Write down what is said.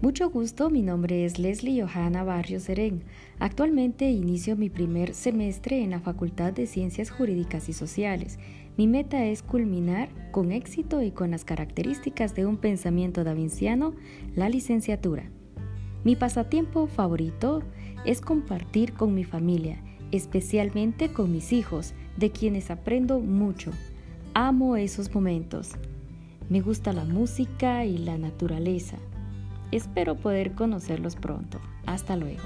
Mucho gusto, mi nombre es Leslie Johanna Barrio Serén. Actualmente inicio mi primer semestre en la Facultad de Ciencias Jurídicas y Sociales. Mi meta es culminar con éxito y con las características de un pensamiento davinciano la licenciatura. Mi pasatiempo favorito es compartir con mi familia, especialmente con mis hijos, de quienes aprendo mucho. Amo esos momentos. Me gusta la música y la naturaleza. Espero poder conocerlos pronto. Hasta luego.